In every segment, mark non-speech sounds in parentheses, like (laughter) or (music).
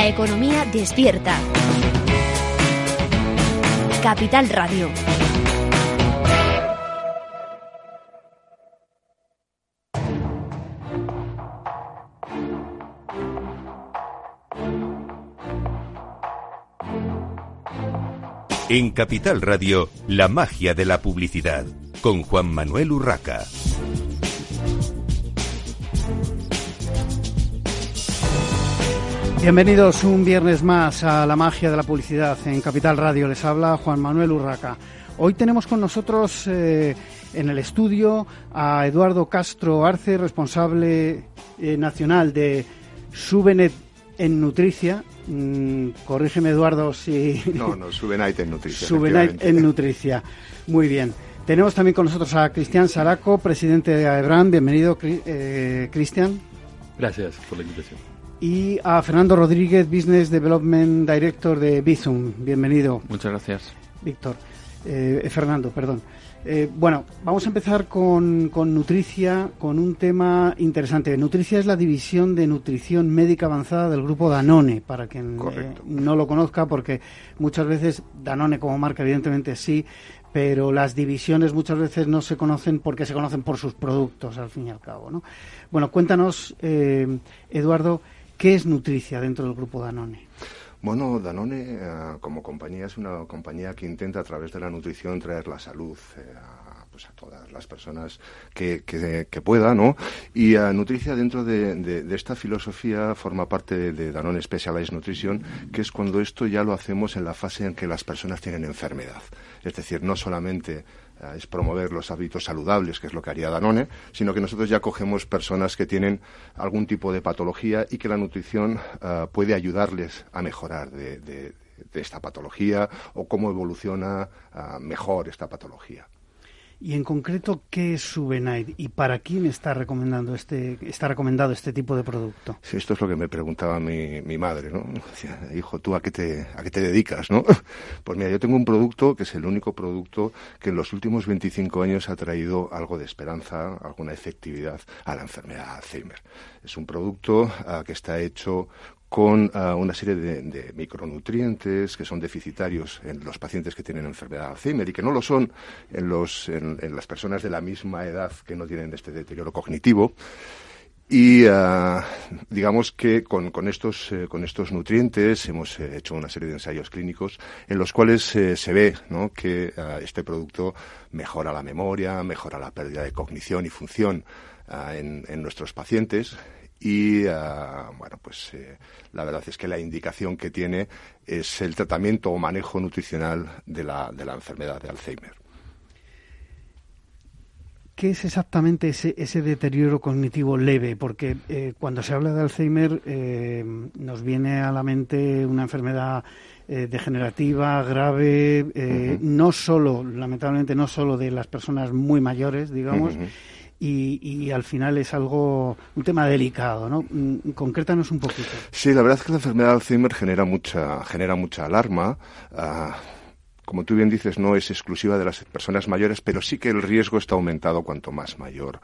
La economía despierta. Capital Radio. En Capital Radio, la magia de la publicidad, con Juan Manuel Urraca. Bienvenidos un viernes más a la magia de la publicidad en Capital Radio. Les habla Juan Manuel Urraca. Hoy tenemos con nosotros eh, en el estudio a Eduardo Castro Arce, responsable eh, nacional de Subenet en Nutricia. Mm, corrígeme, Eduardo, si... (laughs) No, no, Subenait en Nutricia. Subenait en Nutricia. Muy bien. Tenemos también con nosotros a Cristian Saraco, presidente de AEBRAN. Bienvenido, eh, Cristian. Gracias por la invitación y a Fernando Rodríguez, Business Development Director de Bizum. Bienvenido. Muchas gracias. Víctor. Eh, Fernando, perdón. Eh, bueno, vamos a empezar con, con, Nutricia, con un tema interesante. Nutricia es la división de nutrición médica avanzada del grupo Danone, para quien eh, no lo conozca, porque muchas veces Danone como marca, evidentemente sí, pero las divisiones muchas veces no se conocen porque se conocen por sus productos, al fin y al cabo. ¿no? Bueno, cuéntanos, Eduardo, ¿Qué es Nutricia dentro del grupo Danone? Bueno, Danone eh, como compañía es una compañía que intenta a través de la nutrición traer la salud eh, a, pues a todas las personas que, pueda, ¿no? Y uh, Nutricia dentro de, esta filosofía forma parte de, Danone Specialized Nutrition, que es cuando esto ya lo hacemos en la fase en que las personas tienen enfermedad. Es decir, no solamente eh, es promover los hábitos saludables, que es lo que haría Danone, sino que nosotros ya cogemos personas que tienen algún tipo de patología y que la nutrición eh, puede ayudarles a mejorar de, esta patología o cómo evoluciona eh, mejor esta patología. Y en concreto, ¿qué es Subenite y para quién está recomendando este está recomendado este tipo de producto? Sí, esto es lo que me preguntaba mi, mi madre, ¿no? Hijo, ¿tú a qué te a qué te dedicas, no? (laughs) Pues mira, yo tengo un producto que es el único producto que en los últimos 25 años ha traído algo de esperanza, alguna efectividad a la enfermedad de Alzheimer. Es un producto ah, que está hecho con ah, una serie de, micronutrientes que son deficitarios en los pacientes que tienen enfermedad de Alzheimer y que no lo son en, los, en, las personas de la misma edad que no tienen este deterioro cognitivo. Y ah, digamos que con, con estos, eh, con estos nutrientes hemos eh, hecho una serie de ensayos clínicos en los cuales eh, se ve que ah, este producto mejora la memoria, mejora la pérdida de cognición y función en, en, nuestros pacientes y ah, bueno pues eh, la verdad es que la indicación que tiene es el tratamiento o manejo nutricional de la, de la enfermedad de Alzheimer. ¿Qué es exactamente ese, ese deterioro cognitivo leve? Porque eh, cuando se habla de Alzheimer eh, nos viene a la mente una enfermedad degenerativa, grave, no solo, lamentablemente, no solo de las personas muy mayores, digamos, y, al final es algo, un tema delicado, ¿no? Mm, concrétanos un poquito. Sí, la verdad es que la enfermedad de Alzheimer genera mucha, genera mucha alarma. Ah, como tú bien dices, no es exclusiva de las personas mayores, pero sí que el riesgo está aumentado cuanto más mayor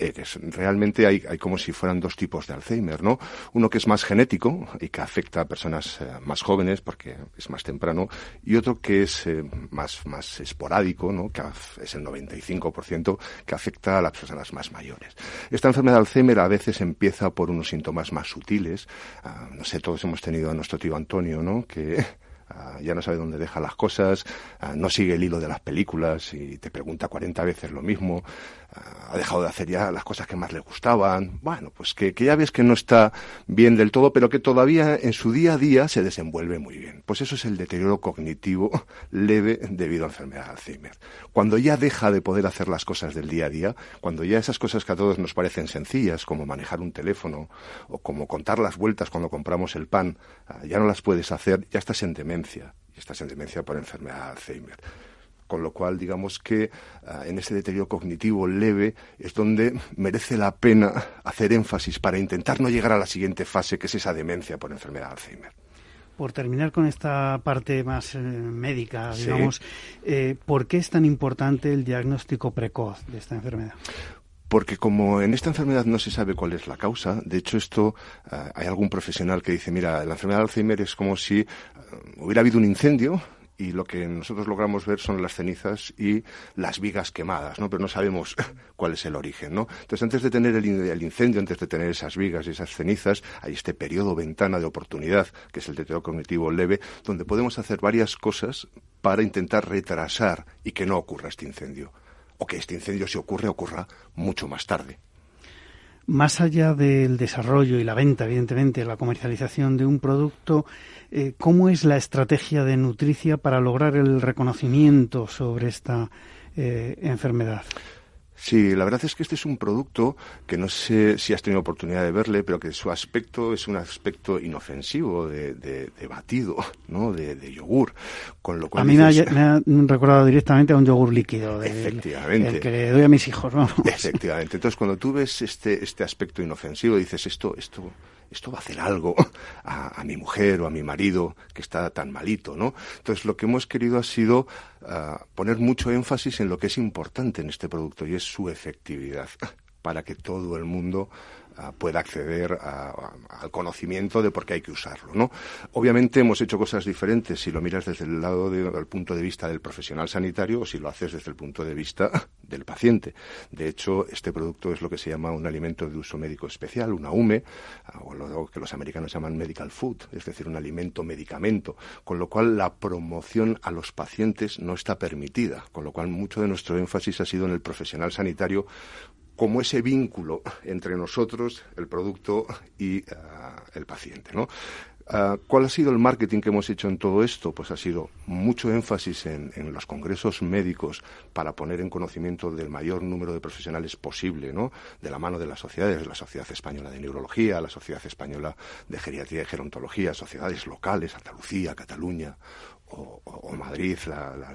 eh, realmente hay, hay, como si fueran dos tipos de Alzheimer, ¿no? Uno que es más genético y que afecta a personas eh, más jóvenes porque es más temprano, y otro que es eh, más, más esporádico, ¿no? Que es el 95% que afecta a las personas más mayores. Esta enfermedad de Alzheimer a veces empieza por unos síntomas más sutiles. Ah, no sé, todos hemos tenido a nuestro tío Antonio, ¿no? Que (laughs) ah, ya no sabe dónde deja las cosas, ah, no sigue el hilo de las películas y te pregunta 40 veces lo mismo ha dejado de hacer ya las cosas que más le gustaban. Bueno, pues que, ya ves que no está bien del todo, pero que todavía en su día a día se desenvuelve muy bien. Pues eso es el deterioro cognitivo (laughs) leve debido a enfermedad de Alzheimer. Cuando ya deja de poder hacer las cosas del día a día, cuando ya esas cosas que a todos nos parecen sencillas, como manejar un teléfono o como contar las vueltas cuando compramos el pan, ah, ya no las puedes hacer, ya estás en demencia. Y estás en demencia por enfermedad de Alzheimer con lo cual digamos que ah, en ese deterioro cognitivo leve es donde merece la pena hacer énfasis para intentar no llegar a la siguiente fase, que es esa demencia por enfermedad de Alzheimer. Por terminar con esta parte más eh, médica, digamos, eh, ¿por qué es tan importante el diagnóstico precoz de esta enfermedad? Porque como en esta enfermedad no se sabe cuál es la causa, de hecho esto, eh, hay algún profesional que dice, mira, la enfermedad de Alzheimer es como si eh, hubiera habido un incendio y lo que nosotros logramos ver son las cenizas y las vigas quemadas, ¿no? Pero no sabemos (laughs) cuál es el origen, ¿no? Entonces, antes de tener el, incendio, antes de tener esas vigas y esas cenizas, hay este periodo ventana de oportunidad, que es el deterioro cognitivo leve, donde podemos hacer varias cosas para intentar retrasar y que no ocurra este incendio. O que este incendio, si ocurre, ocurra mucho más tarde. Más allá del desarrollo y la venta, evidentemente, la comercialización de un producto, eh, ¿cómo es la estrategia de Nutricia para lograr el reconocimiento sobre esta eh, enfermedad? Sí, la verdad es que este es un producto que no sé si has tenido oportunidad de verle, pero que su aspecto es un aspecto inofensivo de, batido, ¿no? De, yogur. Con lo cual a mí me, ha, recordado directamente a un yogur líquido. efectivamente. El que le doy a mis hijos, ¿no? Efectivamente. Entonces, cuando tú ves este, este aspecto inofensivo, dices, esto, esto, esto va a hacer algo (laughs) a, mi mujer o a mi marido que está tan malito, ¿no? Entonces lo que hemos querido ha sido ah, poner mucho énfasis en lo que es importante en este producto y es su efectividad (laughs) para que todo el mundo pueda acceder al conocimiento de por qué hay que usarlo. ¿no? Obviamente hemos hecho cosas diferentes si lo miras desde el lado del punto de vista del profesional sanitario o si lo haces desde el punto de vista (laughs) del paciente. De hecho, este producto es lo que se llama un alimento de uso médico especial, una UME, o lo que los americanos llaman medical food, es decir, un alimento medicamento, con lo cual la promoción a los pacientes no está permitida, con lo cual mucho de nuestro énfasis ha sido en el profesional sanitario como ese vínculo entre nosotros, el producto y ah, el paciente, ¿no? Ah, ¿Cuál ha sido el marketing que hemos hecho en todo esto? Pues ha sido mucho énfasis en, los congresos médicos para poner en conocimiento del mayor número de profesionales posible, ¿no? De la mano de las sociedades, la Sociedad Española de Neurología, la Sociedad Española de Geriatría y Gerontología, sociedades locales, Andalucía, Cataluña, o, Madrid,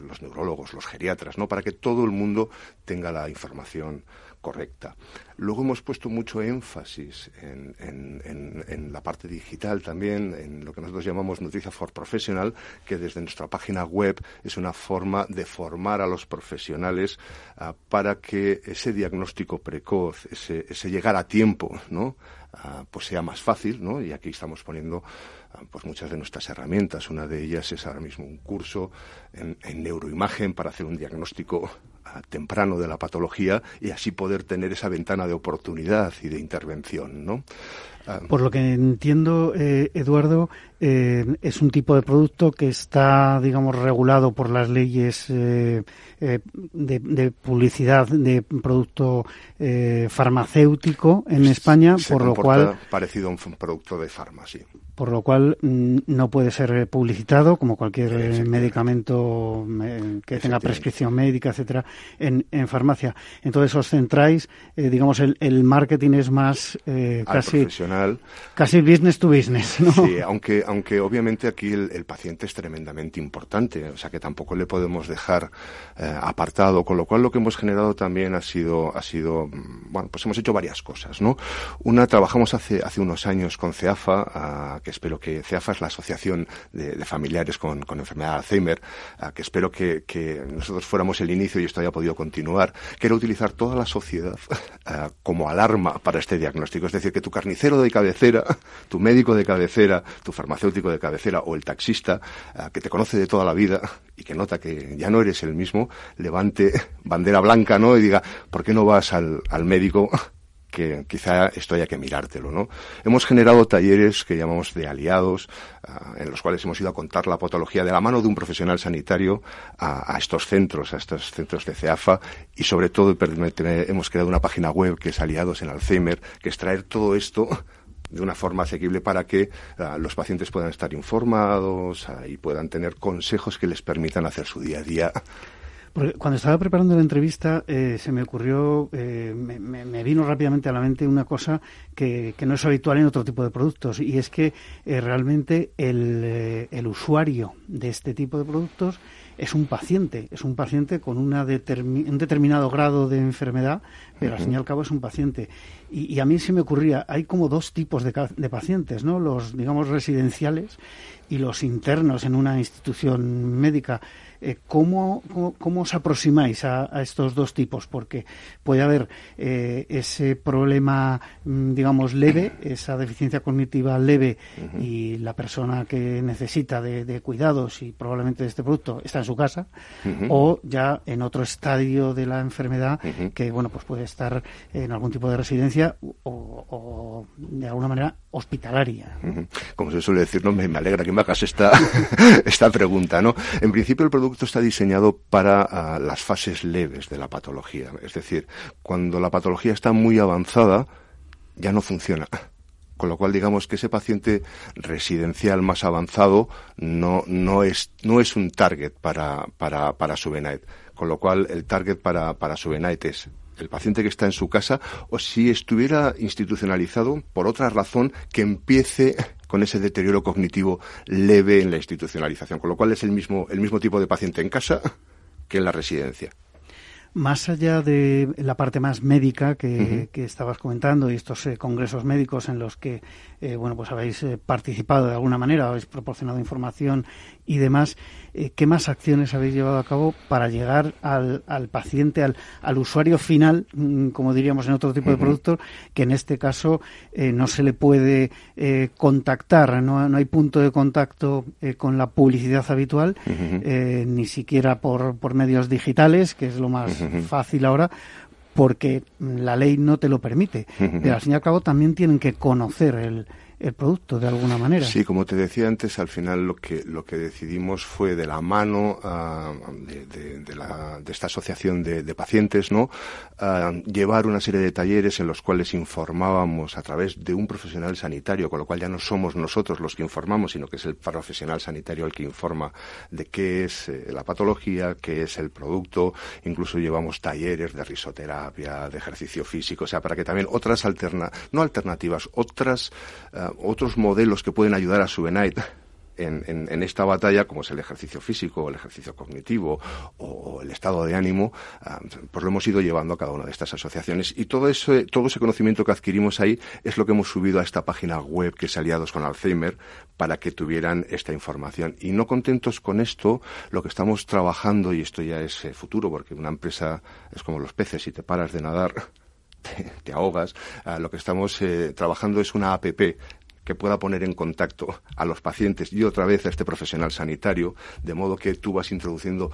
los neurólogos, los geriatras, ¿no? Para que todo el mundo tenga la información correcta. Luego hemos puesto mucho énfasis en, la parte digital también, en lo que nosotros llamamos Nutricia for Professional, que desde nuestra página web es una forma de formar a los profesionales ah, para que ese diagnóstico precoz, ese, llegar a tiempo, ¿no? Ah, pues sea más fácil, ¿no? Y aquí estamos poniendo ah, pues muchas de nuestras herramientas. Una de ellas es ahora mismo un curso en neuroimagen para hacer un diagnóstico temprano de la patología y así poder tener esa ventana de oportunidad y de intervención, ¿no? Ah. Por lo que entiendo, eh, Eduardo, eh, es un tipo de producto que está, digamos, regulado por las leyes eh, de, publicidad de producto farmacéutico en España, por lo cual parecido a un producto de farmacia por lo cual mm, no puede ser publicitado como cualquier eh, medicamento eh, que tenga prescripción médica, etcétera, en, en farmacia. Entonces os centráis, eh, digamos, el, el, marketing es más casi profesional. casi business to business, ¿no? Sí, aunque aunque obviamente aquí el, paciente es tremendamente importante, o sea que tampoco le podemos dejar apartado, con lo cual lo que hemos generado también ha sido ha sido mm, bueno, pues hemos hecho varias cosas, ¿no? Una trabajamos hace hace unos años con CEAFA que espero que CEAFA es la Asociación de, Familiares con, Enfermedad de Alzheimer, que espero que, nosotros fuéramos el inicio y esto haya podido continuar, que era utilizar toda la sociedad (laughs) como alarma para este diagnóstico. Es decir, que tu carnicero de cabecera, (laughs) tu médico de cabecera, tu farmacéutico de cabecera o el taxista que te conoce de toda la vida y que nota que ya no eres el mismo, levante (laughs) bandera blanca, ¿no? Y diga, ¿por qué no vas al, al médico que quizá esto haya que mirártelo, ¿no? Hemos generado talleres que llamamos de aliados, ah, en los cuales hemos ido a contar la patología de la mano de un profesional sanitario a, estos centros, a estos centros de CEAFA, y sobre todo hemos creado una página web que es Aliados en Alzheimer, que es traer todo esto de una forma asequible para que ah, los pacientes puedan estar informados ah, y puedan tener consejos que les permitan hacer su día a día cuando estaba preparando la entrevista eh, se me ocurrió, eh, me, vino rápidamente a la mente una cosa que, no es habitual en otro tipo de productos y es que eh, realmente el, el, usuario de este tipo de productos es un paciente, es un paciente con una un determinado grado de enfermedad, pero al fin y al cabo es un paciente. Y, a mí se me ocurría, hay como dos tipos de, de pacientes, ¿no? Los, digamos, residenciales y los internos en una institución médica Eh, ¿cómo, cómo, os aproximáis a, estos dos tipos? Porque puede haber eh, ese problema, mm, digamos, leve, esa deficiencia cognitiva leve y la persona que necesita de, cuidados y probablemente de este producto está en su casa, o ya en otro estadio de la enfermedad que, bueno, pues puede estar en algún tipo de residencia o, de alguna manera hospitalaria. Como se suele decir, no me, alegra que me hagas esta, (laughs) esta pregunta, ¿no? En principio el producto está diseñado para ah, las fases leves de la patología, es decir, cuando la patología está muy avanzada, ya no funciona. Con lo cual, digamos que ese paciente residencial más avanzado no, no, es, no es un target para, para, para Con lo cual, el target para, para es el paciente que está en su casa o si estuviera institucionalizado por otra razón que empiece con ese deterioro cognitivo leve en la institucionalización, con lo cual es el mismo, el mismo tipo de paciente en casa que en la residencia. Más allá de la parte más médica que, estabas comentando y estos eh, congresos médicos en los que eh, bueno pues habéis eh, participado de alguna manera, habéis proporcionado información y demás, eh, ¿qué más acciones habéis llevado a cabo para llegar al, al paciente, al, al, usuario final, mm, como diríamos en otro tipo de productos, que en este caso eh, no se le puede contactar, no, no, hay punto de contacto con la publicidad habitual, ni siquiera por, por medios digitales, que es lo más fácil ahora, porque la ley no te lo permite. (laughs) Pero al fin y al cabo también tienen que conocer el, el producto de alguna manera. Sí, como te decía antes, al final lo que lo que decidimos fue de la mano ah, de, esta asociación de, pacientes, ¿no? Ah, llevar una serie de talleres en los cuales informábamos a través de un profesional sanitario, con lo cual ya no somos nosotros los que informamos, sino que es el profesional sanitario el que informa de qué es eh, la patología, qué es el producto. Incluso llevamos talleres de risoterapia, de ejercicio físico, o sea, para que también otras alterna no alternativas, otras ah, otros modelos que pueden ayudar a Subenite en, en, esta batalla, como es el ejercicio físico, el ejercicio cognitivo o, el estado de ánimo, ah, pues lo hemos ido llevando a cada una de estas asociaciones. Y todo ese, todo ese conocimiento que adquirimos ahí es lo que hemos subido a esta página web que es Aliados con Alzheimer para que tuvieran esta información. Y no contentos con esto, lo que estamos trabajando, y esto ya es eh, futuro, porque una empresa es como los peces, si te paras de nadar, te, ahogas. Ah, lo que estamos eh, trabajando es una APP que pueda poner en contacto a los pacientes y otra vez a este profesional sanitario, de modo que tú vas introduciendo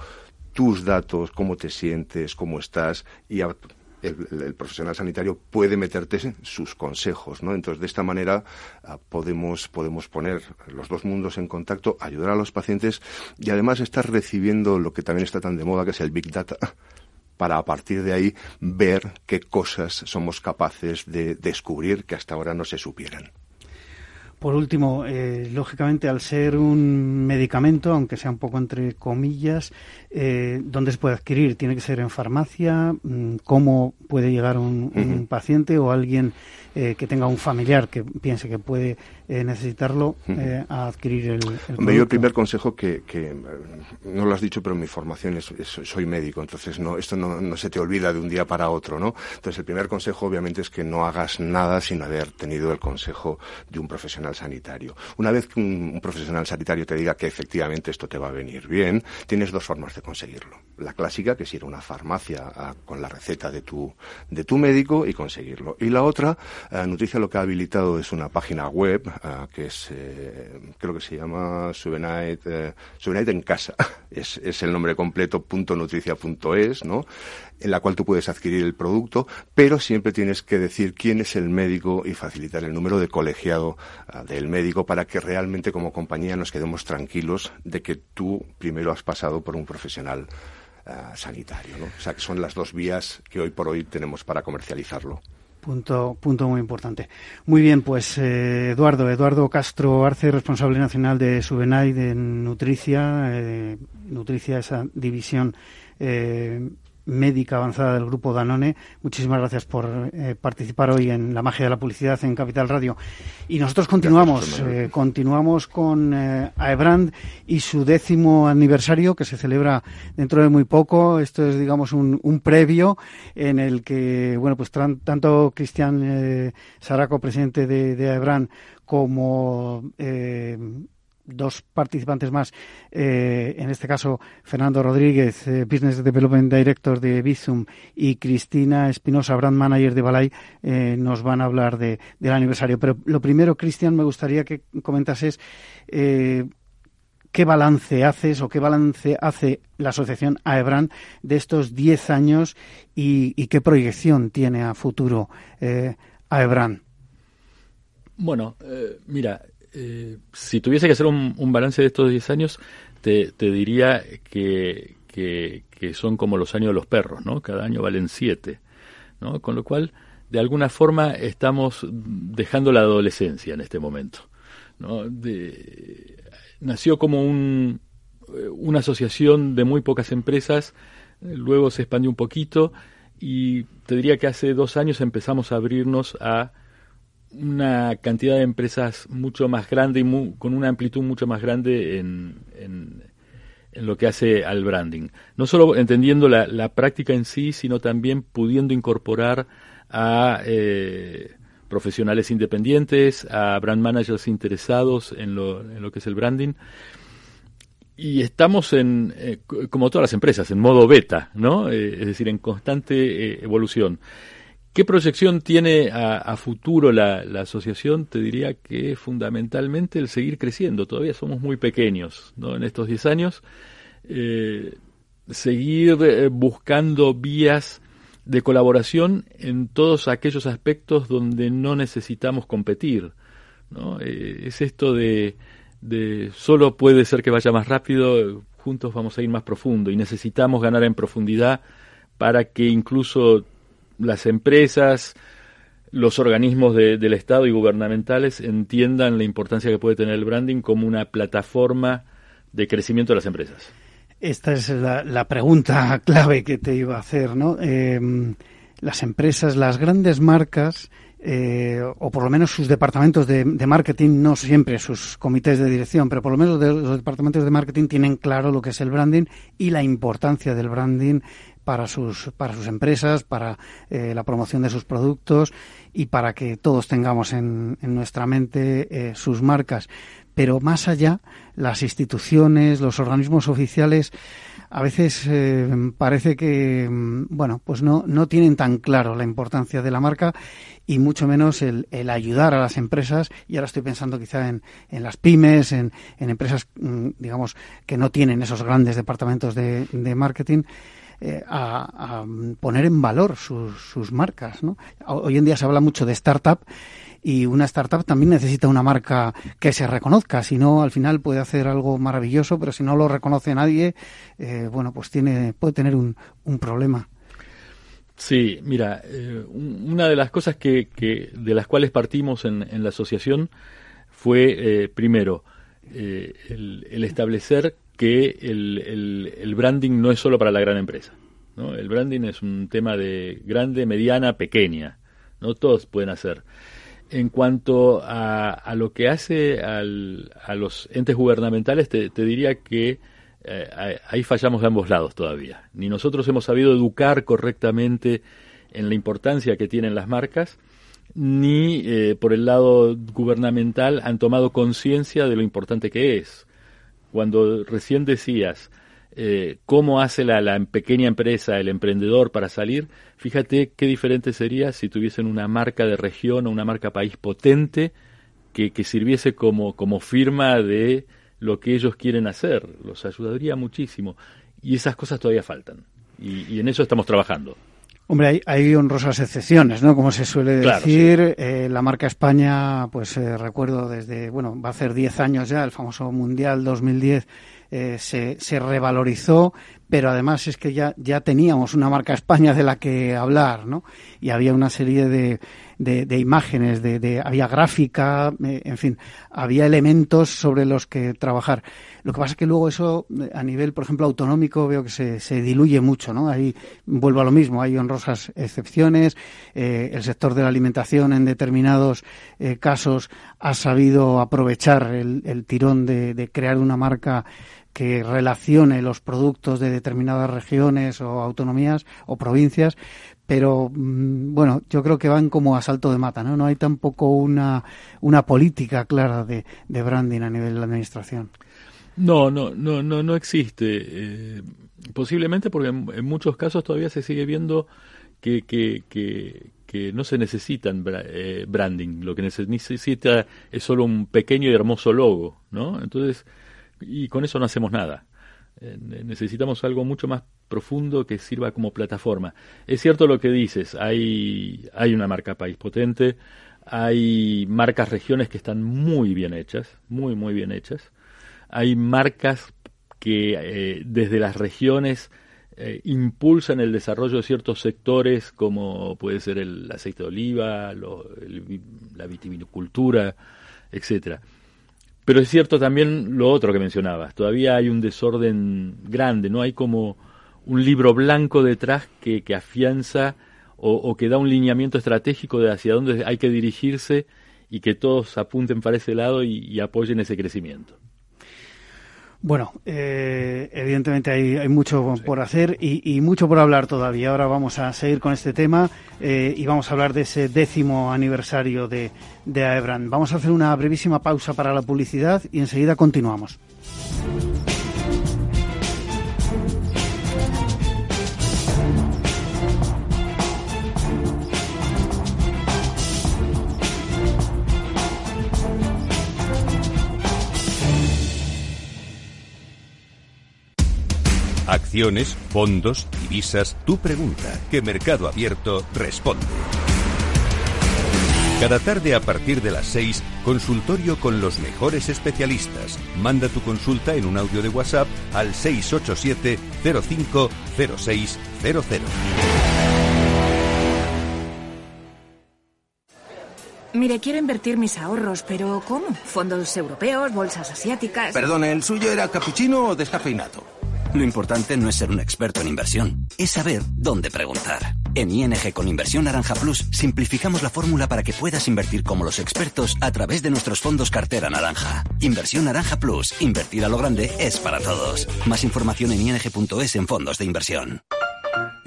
tus datos, cómo te sientes, cómo estás y el, profesional sanitario puede meterte sus consejos, ¿no? Entonces, de esta manera ah, podemos, podemos poner los dos mundos en contacto, ayudar a los pacientes y además estar recibiendo lo que también está tan de moda, que es el Big Data, para a partir de ahí ver qué cosas somos capaces de descubrir que hasta ahora no se supieran. Por último, eh, lógicamente, al ser un medicamento, aunque sea un poco entre comillas, eh, ¿dónde se puede adquirir? ¿Tiene que ser en farmacia? Mm, ¿Cómo puede llegar un, paciente o alguien eh, que tenga un familiar que piense que puede eh, necesitarlo a adquirir el, el Yo el primer consejo que, que, no lo has dicho, pero mi formación es, soy médico, entonces no esto no, no, se te olvida de un día para otro, ¿no? Entonces el primer consejo obviamente es que no hagas nada sin haber tenido el consejo de un profesional sanitario. Una vez que un, profesional sanitario te diga que efectivamente esto te va a venir bien, tienes dos formas de conseguirlo. La clásica, que es ir a una farmacia con la receta de tu, de tu médico y conseguirlo. Y la otra, eh, Nutricia lo que ha habilitado es una página web eh, que es, eh, creo que se llama Subenite, Subenite en casa. (laughs) Es, es el nombre completo, punto .nutricia.es, ¿no? En la cual tú puedes adquirir el producto, pero siempre tienes que decir quién es el médico y facilitar el número de colegiado del médico para que realmente como compañía nos quedemos tranquilos de que tú primero has pasado por un profesional eh, sanitario. ¿no? O sea, que son las dos vías que hoy por hoy tenemos para comercializarlo. Punto, punto muy importante. Muy bien, pues eh, Eduardo, Eduardo Castro Arce, responsable nacional de Subenay de Nutricia, eh, Nutricia, esa división médica avanzada del grupo Danone. Muchísimas gracias por eh, participar hoy en la magia de la publicidad en Capital Radio. Y nosotros continuamos, eh, continuamos con eh, Aebrand y su décimo aniversario que se celebra dentro de muy poco. Esto es, digamos, un, un previo en el que, bueno, pues tanto Cristian Saraco, presidente de, de Aebrand, como dos participantes más, eh, en este caso Fernando Rodríguez, eh, Business Development Director de Bizum, y Cristina Espinosa, Brand Manager de Balay, eh, nos van a hablar de, del aniversario. Pero lo primero, Cristian, me gustaría que comentases qué balance haces o qué balance hace la asociación AEBRAN de estos 10 años y, qué proyección tiene a futuro AEBRAN. Bueno, mira, eh, si tuviese que hacer un, balance de estos 10 años, te, diría que, son como los años de los perros, ¿no? Cada año valen 7, ¿no? Con lo cual, de alguna forma, estamos dejando la adolescencia en este momento, ¿no? nació como un, una asociación de muy pocas empresas, luego se expandió un poquito y te diría que hace dos años empezamos a abrirnos a una cantidad de empresas mucho más grande y con una amplitud mucho más grande en, en, lo que hace al branding. No solo entendiendo la, práctica en sí, sino también pudiendo incorporar a eh, profesionales independientes, a brand managers interesados en lo, en lo que es el branding. Y estamos en, eh, como todas las empresas, en modo beta, ¿no? Eh, es decir, en constante evolución. ¿Qué proyección tiene a, futuro la, asociación? Te diría que fundamentalmente el seguir creciendo. Todavía somos muy pequeños ¿no? en estos 10 años. Eh, seguir eh, buscando vías de colaboración en todos aquellos aspectos donde no necesitamos competir. ¿no? Eh, es esto de, de solo puede ser que vaya más rápido, juntos vamos a ir más profundo y necesitamos ganar en profundidad para que incluso las empresas, los organismos del Estado y gubernamentales entiendan la importancia que puede tener el branding como una plataforma de crecimiento de las empresas. Esta es la, pregunta (laughs) clave que te iba a hacer, ¿no? Em, las empresas, las grandes marcas, eh, o por lo menos sus departamentos de, marketing, no siempre sus comités de dirección, pero por lo menos los departamentos de marketing tienen claro lo que es el branding y la importancia del branding para sus, para sus empresas, para eh, la promoción de sus productos y para que todos tengamos en, en nuestra mente eh, sus marcas. Pero más allá, las instituciones, los organismos oficiales, a veces eh, parece que, mm, bueno, pues no, no tienen tan claro la importancia de la marca y mucho menos el, el ayudar a las empresas. Y ahora estoy pensando quizá en, en las pymes, en, en empresas, mm, digamos, que no tienen esos grandes departamentos de, de marketing eh, a, poner en valor sus, sus marcas. ¿no? Hoy en día se habla mucho de startup y una startup también necesita una marca que se reconozca, si no al final puede hacer algo maravilloso, pero si no lo reconoce nadie, eh, bueno, pues tiene puede tener un, un problema. Sí, mira, eh, una de las cosas que, que, de las cuales partimos en, en la asociación fue, primero, el, el, establecer que el, el, branding no es solo para la gran empresa. ¿no? El branding es un tema de grande, mediana, pequeña. No todos pueden hacer. En cuanto a, a lo que hace al, a los entes gubernamentales, te, diría que eh, ahí fallamos de ambos lados todavía. Ni nosotros hemos sabido educar correctamente en la importancia que tienen las marcas, ni eh, por el lado gubernamental han tomado conciencia de lo importante que es cuando recién decías eh, cómo hace la, la, pequeña empresa, el emprendedor para salir, fíjate qué diferente sería si tuviesen una marca de región o una marca país potente que, que sirviese como, como firma de lo que ellos quieren hacer. Los ayudaría muchísimo. Y esas cosas todavía faltan. Y, en eso estamos trabajando. Hombre, hay, hay, honrosas excepciones, ¿no? Como se suele decir, eh, la marca España, pues eh, recuerdo desde, bueno, va a ser 10 años ya, el famoso Mundial 2010, eh, se, se revalorizó, pero además es que ya, ya teníamos una marca España de la que hablar, ¿no? Y había una serie de, de, imágenes, de, de, había gráfica, eh, en fin, había elementos sobre los que trabajar. Lo que pasa es que luego eso, eh, a nivel, por ejemplo, autonómico, veo que se, se diluye mucho, ¿no? Ahí vuelvo a lo mismo, hay honrosas excepciones. Eh, el sector de la alimentación en determinados casos ha sabido aprovechar el, el tirón de, de crear una marca que relacione los productos de determinadas regiones o autonomías o provincias, pero mm, bueno, yo creo que van como a salto de mata, ¿no? No hay tampoco una, una política clara de, de branding a nivel de la administración. No, no, no, no, no existe. Eh, posiblemente porque en, muchos casos todavía se sigue viendo que, que, que, no se necesitan eh, branding. Lo que necesita es solo un pequeño y hermoso logo, ¿no? Entonces, y con eso no hacemos nada. Eh, necesitamos algo mucho más profundo que sirva como plataforma. Es cierto lo que dices, hay, hay una marca país potente, hay marcas regiones que están muy bien hechas, muy, muy bien hechas. Hay marcas que eh, desde las regiones eh, impulsan el desarrollo de ciertos sectores como puede ser el aceite de oliva, la vitivinicultura, etcétera. Pero es cierto también lo otro que mencionabas, todavía hay un desorden grande, no hay como un libro blanco detrás que, que afianza o, que da un lineamiento estratégico de hacia dónde hay que dirigirse y que todos apunten para ese lado y apoyen ese crecimiento. Bueno, eh, evidentemente hay, mucho por hacer y, mucho por hablar todavía. Ahora vamos a seguir con este tema eh, y vamos a hablar de ese décimo aniversario de, de Aebran. Vamos a hacer una brevísima pausa para la publicidad y enseguida continuamos. Acciones, fondos, divisas, tu pregunta, que Mercado Abierto responde. Cada tarde a partir de las 6, consultorio con los mejores especialistas. Manda tu consulta en un audio de WhatsApp al 687 050600. Mire, quiero invertir mis ahorros, pero ¿cómo? ¿Fondos europeos, bolsas asiáticas? Perdone, ¿el suyo era capuchino o descafeinado? Lo importante no es ser un experto en inversión, es saber dónde preguntar. En ING con Inversión Naranja Plus simplificamos la fórmula para que puedas invertir como los expertos a través de nuestros fondos cartera naranja. Inversión Naranja Plus, invertir a lo grande es para todos. Más información en ing.es en fondos de inversión.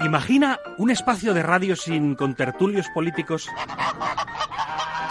Imagina un espacio de radio sin contertulios políticos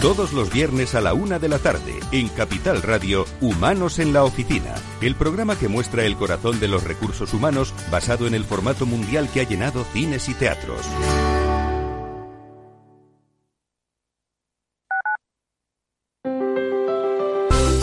Todos los viernes a la una de la tarde, en Capital Radio, Humanos en la Oficina, el programa que muestra el corazón de los recursos humanos basado en el formato mundial que ha llenado cines y teatros.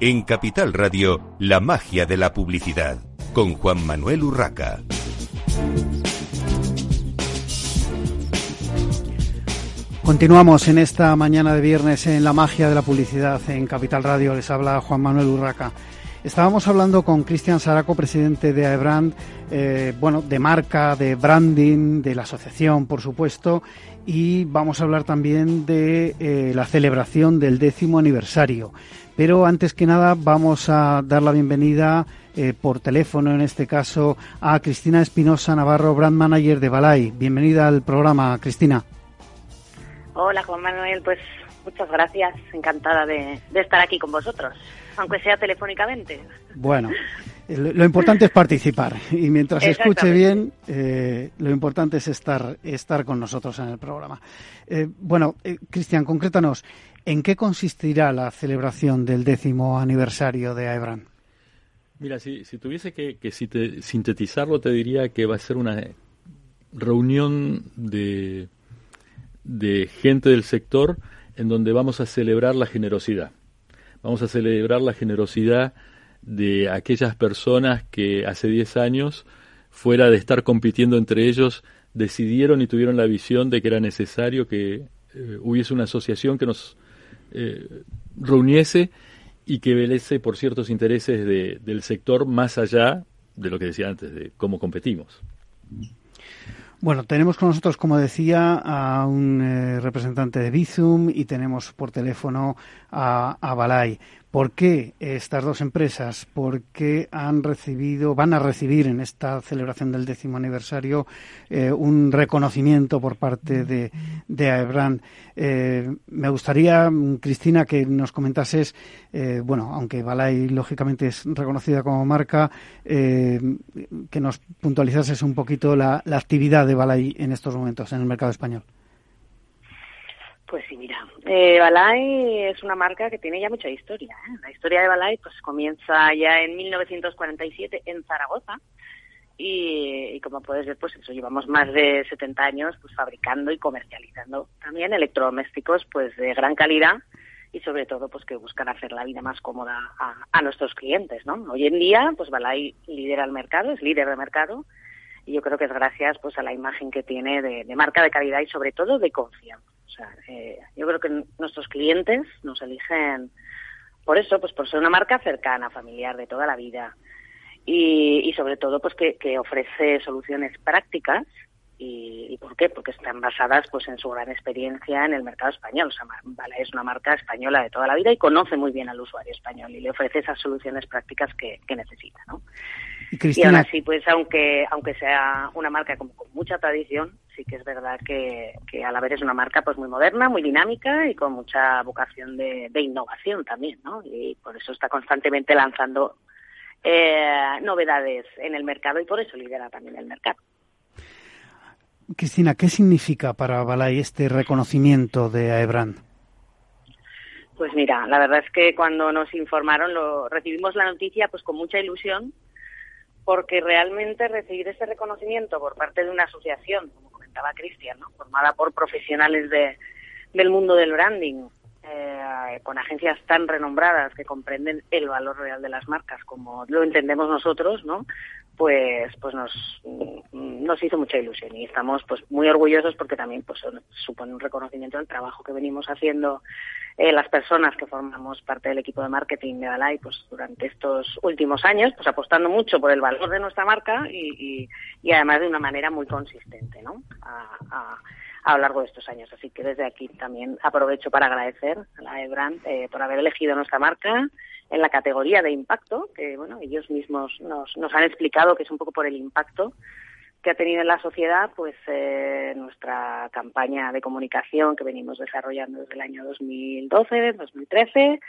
En Capital Radio, la magia de la publicidad, con Juan Manuel Urraca. Continuamos en esta mañana de viernes en la magia de la publicidad en Capital Radio. Les habla Juan Manuel Urraca. Estábamos hablando con Cristian Saraco, presidente de AEBRAND, eh, bueno, de marca, de branding, de la asociación, por supuesto, y vamos a hablar también de eh, la celebración del décimo aniversario. Pero antes que nada vamos a dar la bienvenida eh, por teléfono, en este caso, a Cristina Espinosa Navarro, Brand Manager de Balay. Bienvenida al programa, Cristina. Hola, Juan Manuel. Pues muchas gracias. Encantada de, estar aquí con vosotros, aunque sea telefónicamente. Bueno, lo importante es participar y mientras se escuche bien, eh, lo importante es estar, estar con nosotros en el programa. Eh, bueno, Cristian, concrétanos, ¿En qué consistirá la celebración del décimo aniversario de AEBRAN? Mira, si, tuviese que, sintetizarlo, te diría que va a ser una reunión de, de gente del sector en donde vamos a celebrar la generosidad. Vamos a celebrar la generosidad de aquellas personas que hace 10 años, fuera de estar compitiendo entre ellos, decidieron y tuvieron la visión de que era necesario que eh, hubiese una asociación que nos eh, reuniese y que velese por ciertos intereses del sector más allá de lo que decía antes, de cómo competimos. Bueno, tenemos con nosotros, como decía, a un eh, representante de Bizum y tenemos por teléfono a, a Balay. ¿Por qué estas dos empresas? ¿Por qué han recibido, van a recibir en esta celebración del décimo aniversario eh, un reconocimiento por parte de, de AEBRAN? Eh, me gustaría, Cristina, que nos comentases, eh, bueno, aunque Balay lógicamente es reconocida como marca, que nos puntualizases un poquito la, la actividad de Balay en estos momentos en el mercado español. Pues sí, mira, eh, Balay es una marca que tiene ya mucha historia. ¿eh? La historia de Balay pues comienza ya en 1947 en Zaragoza y, como puedes ver, pues eso, llevamos más de 70 años pues fabricando y comercializando también electrodomésticos pues de gran calidad y sobre todo pues que buscan hacer la vida más cómoda a, nuestros clientes, ¿no? Hoy en día pues Balay lidera el mercado, es líder de mercado y yo creo que es gracias pues a la imagen que tiene de marca de calidad y sobre todo de confianza. Eh, yo creo que nuestros clientes nos eligen por eso, pues por ser una marca cercana, familiar, de toda la vida. Y, sobre todo, pues que, ofrece soluciones prácticas. Y, por qué? Porque están basadas pues en su gran experiencia en el mercado español. O sea, Vale es una marca española de toda la vida y conoce muy bien al usuario español y le ofrece esas soluciones prácticas que, que necesita, ¿no? Y, aún así, pues aunque aunque sea una marca como con mucha tradición, sí que es verdad que, que a la vez es una marca pues muy moderna, muy dinámica y con mucha vocación de, innovación también, ¿no? Y por eso está constantemente lanzando eh, novedades en el mercado y por eso lidera también el mercado. Cristina, ¿qué significa para Balay este reconocimiento de AEBRAND? Pues mira, la verdad es que cuando nos informaron, lo, recibimos la noticia pues con mucha ilusión porque realmente recibir ese reconocimiento por parte de una asociación, como comentaba Cristian, formada por profesionales de, del mundo del branding, eh, con agencias tan renombradas que comprenden el valor real de las marcas como lo entendemos nosotros, ¿no? Pues, pues nos, nos hizo mucha ilusión y estamos pues muy orgullosos porque también pues supone un reconocimiento del trabajo que venimos haciendo eh, las personas que formamos parte del equipo de marketing de Alay pues durante estos últimos años, pues apostando mucho por el valor de nuestra marca y, y, además de una manera muy consistente, ¿no? A, a lo largo de estos años. Así que desde aquí también aprovecho para agradecer a la Ebrand eh, por haber elegido nuestra marca en la categoría de impacto, que bueno, ellos mismos nos, nos han explicado que es un poco por el impacto que ha tenido en la sociedad pues eh, nuestra campaña de comunicación que venimos desarrollando desde el año 2012, 2013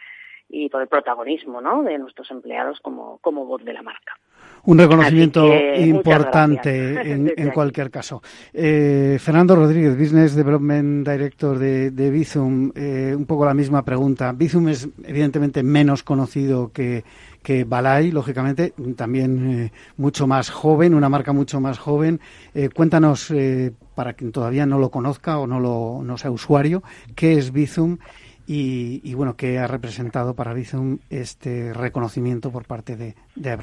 y por el protagonismo ¿no? de nuestros empleados como, como voz de la marca. Un reconocimiento importante (laughs) en, cualquier caso. Eh, Fernando Rodríguez, Business Development Director de, de Bizum, eh, un poco la misma pregunta. Bizum es evidentemente menos conocido que, que Balay, lógicamente, también eh, mucho más joven, una marca mucho más joven. Eh, cuéntanos, para quien todavía no lo conozca o no, lo, no sea usuario, qué es Bizum y, bueno, qué ha representado para Bizum este reconocimiento por parte de, de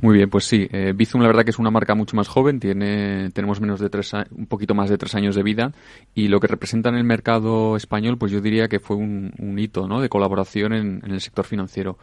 Muy bien, pues sí, Bizum la verdad que es una marca mucho más joven, tiene, tenemos menos de tres, un poquito más de tres años de vida y lo que representa en el mercado español, pues yo diría que fue un, hito ¿no? de colaboración en el sector financiero.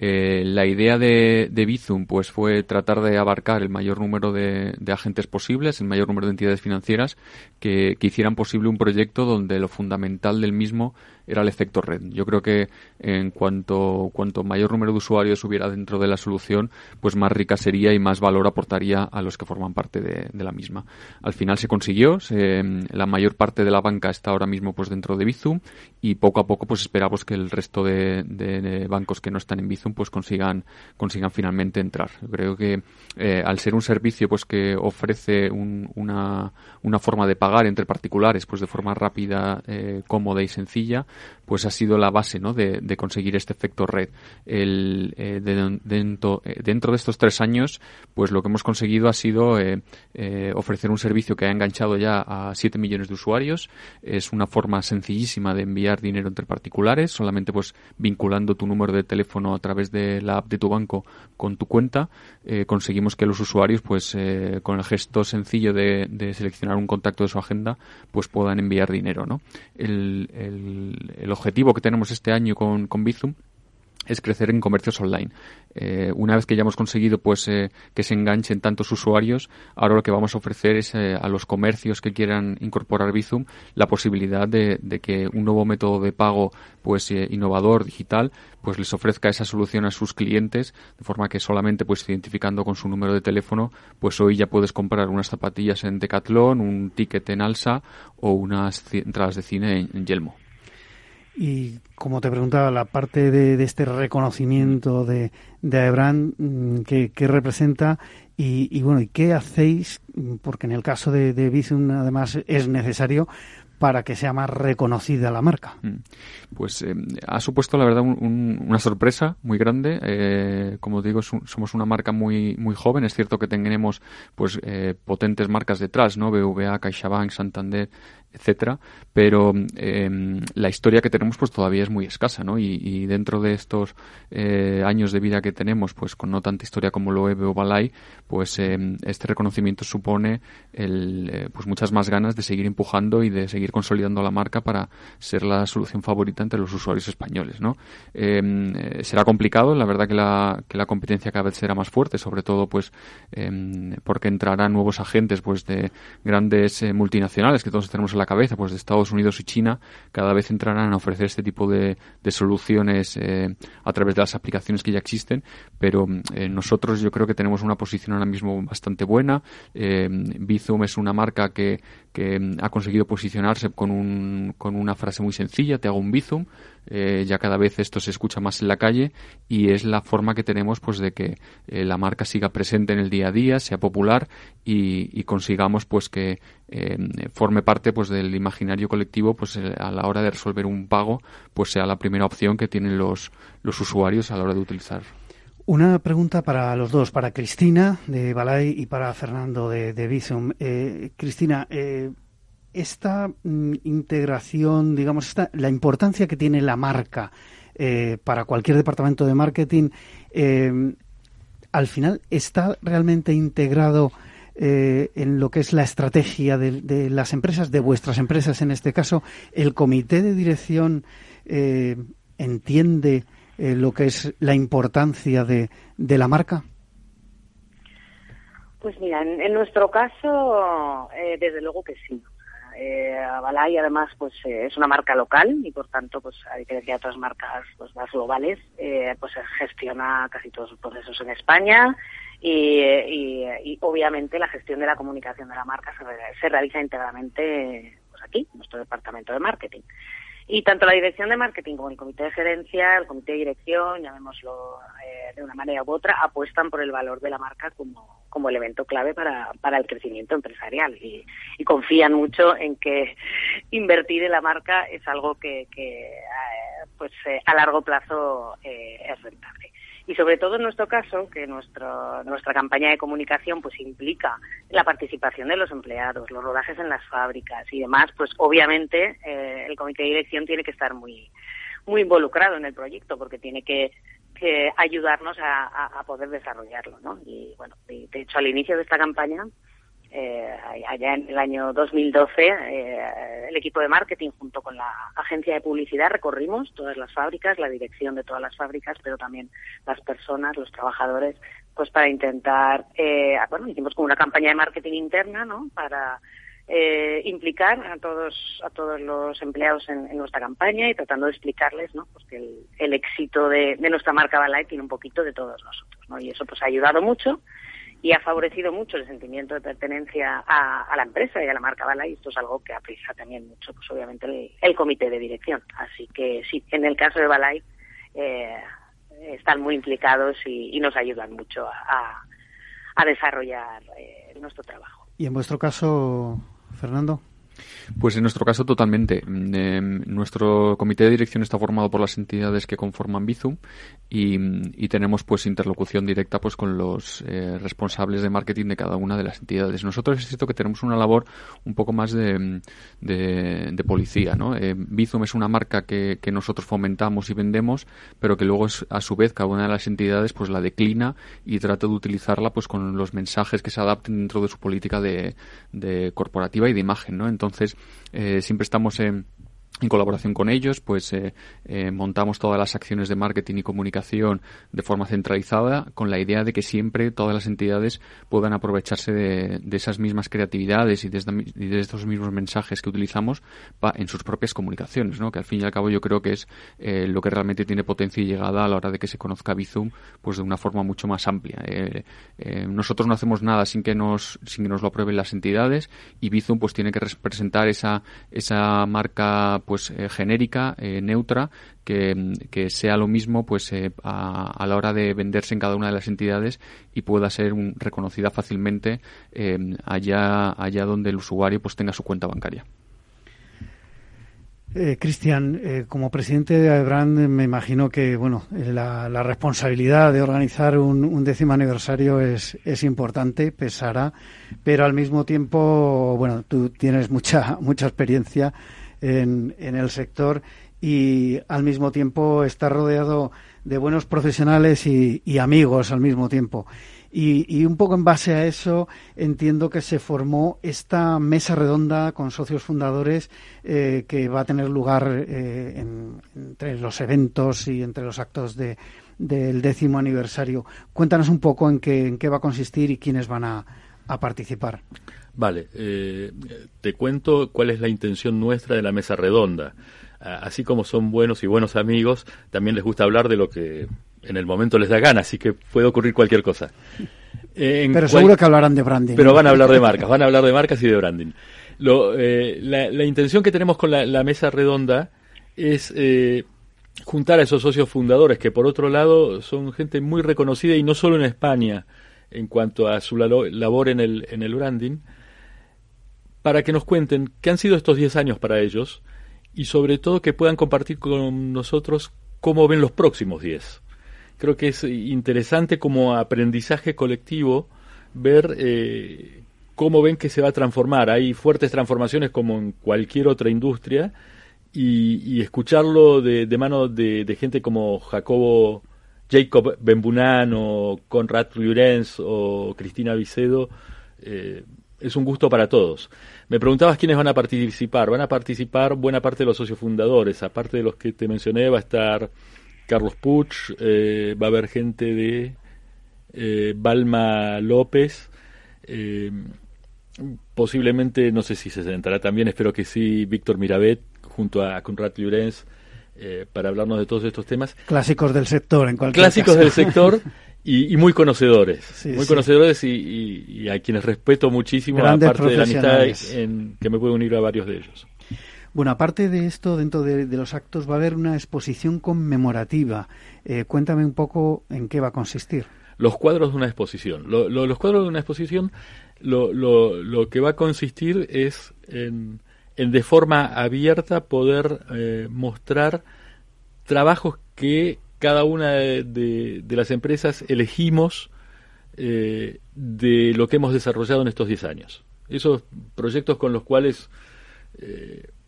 Eh, la idea de, de, Bizum pues fue tratar de abarcar el mayor número de, agentes posibles, el mayor número de entidades financieras que, que, hicieran posible un proyecto donde lo fundamental del mismo era el efecto red. Yo creo que en cuanto, cuanto mayor número de usuarios hubiera dentro de la solución, pues más rica sería y más valor aportaría a los que forman parte de, la misma. Al final se consiguió, la mayor parte de la banca está ahora mismo pues dentro de Bizum y poco a poco pues esperamos que el resto de, bancos que no están en Bizum pues consigan, consigan finalmente entrar. Creo que eh, al ser un servicio pues que ofrece una, una forma de pagar entre particulares pues de forma rápida, eh, cómoda y sencilla, pues ha sido la base ¿no? de, conseguir este efecto red. El, eh, dentro, eh, dentro, de estos tres años, pues lo que hemos conseguido ha sido eh, ofrecer un servicio que ha enganchado ya a 7 millones de usuarios. Es una forma sencillísima de enviar dinero entre particulares, solamente pues vinculando tu número de teléfono a través de la app de tu banco con tu cuenta. conseguimos que los usuarios, pues con el gesto sencillo de, seleccionar un contacto de su agenda, pues puedan enviar dinero. ¿no? el, objetivo que tenemos este año con, con Bizum es crecer en comercios online. Eh, una vez que ya hemos conseguido pues eh, que se enganchen tantos usuarios, ahora lo que vamos a ofrecer es eh, a los comercios que quieran incorporar Bizum la posibilidad de, que un nuevo método de pago pues innovador digital pues les ofrezca esa solución a sus clientes de forma que solamente pues identificando con su número de teléfono pues hoy ya puedes comprar unas zapatillas en Decathlon, un ticket en Alsa o unas entradas de cine en Yelmo. Y como te preguntaba, la parte de, este reconocimiento de, de Abraham, mm, ¿qué, representa? Y, bueno, ¿y qué hacéis? Porque en el caso de, de Bizum, además, es necesario para que sea más reconocida la marca? Mm. Pues eh, ha supuesto, la verdad, una sorpresa muy grande. Eh, como digo, somos una marca muy muy joven. Es cierto que tenemos pues eh, potentes marcas detrás, ¿no? BVA, CaixaBank, Santander, etcétera, pero em, la historia que tenemos pues todavía es muy escasa, ¿no? Y, dentro de estos años de vida que tenemos, pues con no tanta historia como lo EVE o Balay, pues em, este reconocimiento supone el, pues muchas más ganas de seguir empujando y de seguir consolidando la marca para ser la solución favorita entre los usuarios españoles. ¿no? Em, eh, será complicado, la verdad que la, que la competencia cada vez será más fuerte, sobre todo pues porque entrarán nuevos agentes pues de grandes eh, multinacionales que todos tenemos en la cabeza, pues de Estados Unidos y China, cada vez entrarán a ofrecer este tipo de, de soluciones eh, a través de las aplicaciones que ya existen, pero nosotros yo creo que tenemos una posición ahora mismo bastante buena. Bizum es una marca que, que ha conseguido posicionarse con, un, con una frase muy sencilla, te hago un bizum, eh, ya cada vez esto se escucha más en la calle y es la forma que tenemos pues de que eh, la marca siga presente en el día a día, sea popular y, consigamos pues que eh, forme parte pues del imaginario colectivo pues a la hora de resolver un pago pues sea la primera opción que tienen los, los usuarios a la hora de utilizar. Una pregunta para los dos, para Cristina de Balay y para Fernando de, de Visum. Cristina, esta mm, integración, digamos, la importancia que tiene la marca eh, para cualquier departamento de marketing, eh, al final está realmente integrado eh, en lo que es la estrategia de, las empresas, de vuestras empresas en este caso. ¿El comité de dirección entiende lo que es la importancia de la marca? Pues mira, en, nuestro caso, desde luego que sí Eh, Balay además pues eh, es una marca local y por tanto pues a diferencia de otras marcas pues más globales eh, pues gestiona casi todos sus procesos en España y, y, obviamente la gestión de la comunicación de la marca se, se realiza íntegramente pues aquí, en nuestro departamento de marketing. Y tanto la dirección de marketing como el comité de gerencia, el comité de dirección, llamémoslo eh, de una manera u otra, apuestan por el valor de la marca como, como elemento clave para, para el crecimiento empresarial. Y, y confían mucho en que (laughs) invertir en la marca es algo que, que eh, pues eh, a largo plazo es rentable. Y sobre todo en nuestro caso, que nuestro, nuestra campaña de comunicación pues implica la participación de los empleados, los rodajes en las fábricas y demás, pues obviamente eh, el comité de dirección tiene que estar muy, muy involucrado en el proyecto porque tiene que, que ayudarnos a, poder desarrollarlo, ¿no? Y bueno, de hecho al inicio de esta campaña eh, allá en el año 2012, eh, el equipo de marketing junto con la agencia de publicidad recorrimos todas las fábricas, la dirección de todas las fábricas, pero también las personas, los trabajadores, pues para intentar, eh, bueno, hicimos como una campaña de marketing interna, ¿no? Para eh, implicar a todos a todos los empleados en, nuestra campaña y tratando de explicarles, ¿no? Pues que el, el éxito de, de, nuestra marca Balay tiene un poquito de todos nosotros, ¿no? Y eso pues ha ayudado mucho y ha favorecido mucho el sentimiento de pertenencia a, la empresa y a la marca Bala y esto es algo que aprisa también mucho, pues obviamente el, comité de dirección. Así que sí, en el caso de Balay eh, están muy implicados y, nos ayudan mucho a, desarrollar eh, nuestro trabajo. ¿Y en vuestro caso, Fernando? Pues en nuestro caso totalmente. Em, nuestro comité de dirección está formado por las entidades que conforman Bizum y, tenemos pues interlocución directa pues con los eh, responsables de marketing de cada una de las entidades. Nosotros es cierto que tenemos una labor un poco más de, de, policía. ¿no? Eh, Bizum es una marca que, que, nosotros fomentamos y vendemos, pero que luego a su vez cada una de las entidades pues la declina y trata de utilizarla pues con los mensajes que se adapten dentro de su política de, de corporativa y de imagen. ¿no? Entonces, eh, siempre estamos en en colaboración con ellos, pues eh, eh, montamos todas las acciones de marketing y comunicación de forma centralizada, con la idea de que siempre todas las entidades puedan aprovecharse de, esas mismas creatividades y de, estos mismos mensajes que utilizamos en sus propias comunicaciones, ¿no? Que al fin y al cabo yo creo que es eh, lo que realmente tiene potencia y llegada a la hora de que se conozca Bizum, pues de una forma mucho más amplia. nosotros no hacemos nada sin que nos sin que nos lo aprueben las entidades y Bizum pues tiene que representar esa esa marca pues eh, genérica, eh, neutra, que, sea lo mismo pues eh, a, la hora de venderse en cada una de las entidades y pueda ser reconocida fácilmente allá allá donde el usuario pues tenga su cuenta bancaria. Cristian, como presidente de Brand, me imagino que bueno la, responsabilidad de organizar un, décimo aniversario es, es importante, pesará, pero al mismo tiempo, bueno, tú tienes mucha mucha experiencia en, el sector y al mismo tiempo está rodeado de buenos profesionales y, amigos al mismo tiempo. Y, un poco en base a eso entiendo que se formó esta mesa redonda con socios fundadores eh, que va a tener lugar eh, entre los eventos y entre los actos de, del décimo aniversario. Cuéntanos un poco en qué, en qué va a consistir y quiénes van a, a participar. Vale, eh, te cuento cuál es la intención nuestra de la mesa redonda. Así como son buenos y buenos amigos, también les gusta hablar de lo que en el momento les da gana, así que puede ocurrir cualquier cosa. pero seguro que hablarán de branding. Pero van a hablar de marcas, van a hablar de marcas y de branding. Lo, eh, la, intención que tenemos con la, mesa redonda es eh, juntar a esos socios fundadores, que por otro lado son gente muy reconocida y no solo en España en cuanto a su labor en el, en el branding, para que nos cuenten qué han sido estos 10 años para ellos y sobre todo que puedan compartir con nosotros cómo ven los próximos 10. Creo que es interesante como aprendizaje colectivo ver eh, cómo ven que se va a transformar. Hay fuertes transformaciones como en cualquier otra industria y, escucharlo de, de mano de, de, gente como Jacobo, Jacob Benbunan o Conrad Llorens o Cristina Vicedo eh, es un gusto para todos. Me preguntabas quiénes van a participar. Van a participar buena parte de los socios fundadores. Aparte de los que te mencioné, va a estar Carlos Puch, eh, va a haber gente de eh, Balma López, posiblemente, no sé si se sentará también, espero que sí, Víctor Mirabet, junto a Conrad Llorens, eh, para hablarnos de todos estos temas. Clásicos del sector, en cualquier Clásicos del sector (laughs) y, muy conocedores. muy conocedores y, a quienes respeto muchísimo, aparte de la amistad en, que me puedo unir a varios de ellos. Bueno, aparte de esto, dentro de, los actos va a haber una exposición conmemorativa. Eh, cuéntame un poco en qué va a consistir. Los cuadros de una exposición. los cuadros de una exposición, lo, lo, que va a consistir es en, de forma abierta poder eh, mostrar trabajos que cada una de, las empresas elegimos eh, de lo que hemos desarrollado en estos 10 años. Esos proyectos con los cuales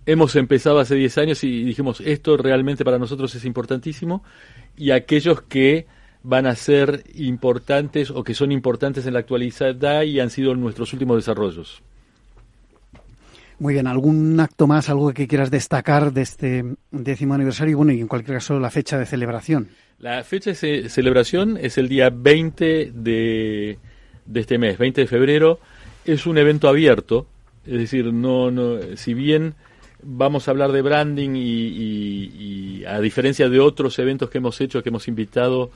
hemos empezado hace 10 años y dijimos, esto realmente para nosotros es importantísimo, y aquellos que van a ser importantes o que son importantes en la actualidad y han sido nuestros últimos desarrollos. Muy bien, ¿algún acto más, algo que quieras destacar de este décimo aniversario? Bueno, y en cualquier caso, la fecha de celebración. La fecha de celebración es el día 20 de, de este mes, 20 de febrero. Es un evento abierto, es decir, no, no, si bien vamos a hablar de branding y, a diferencia de otros eventos que hemos hecho, que hemos invitado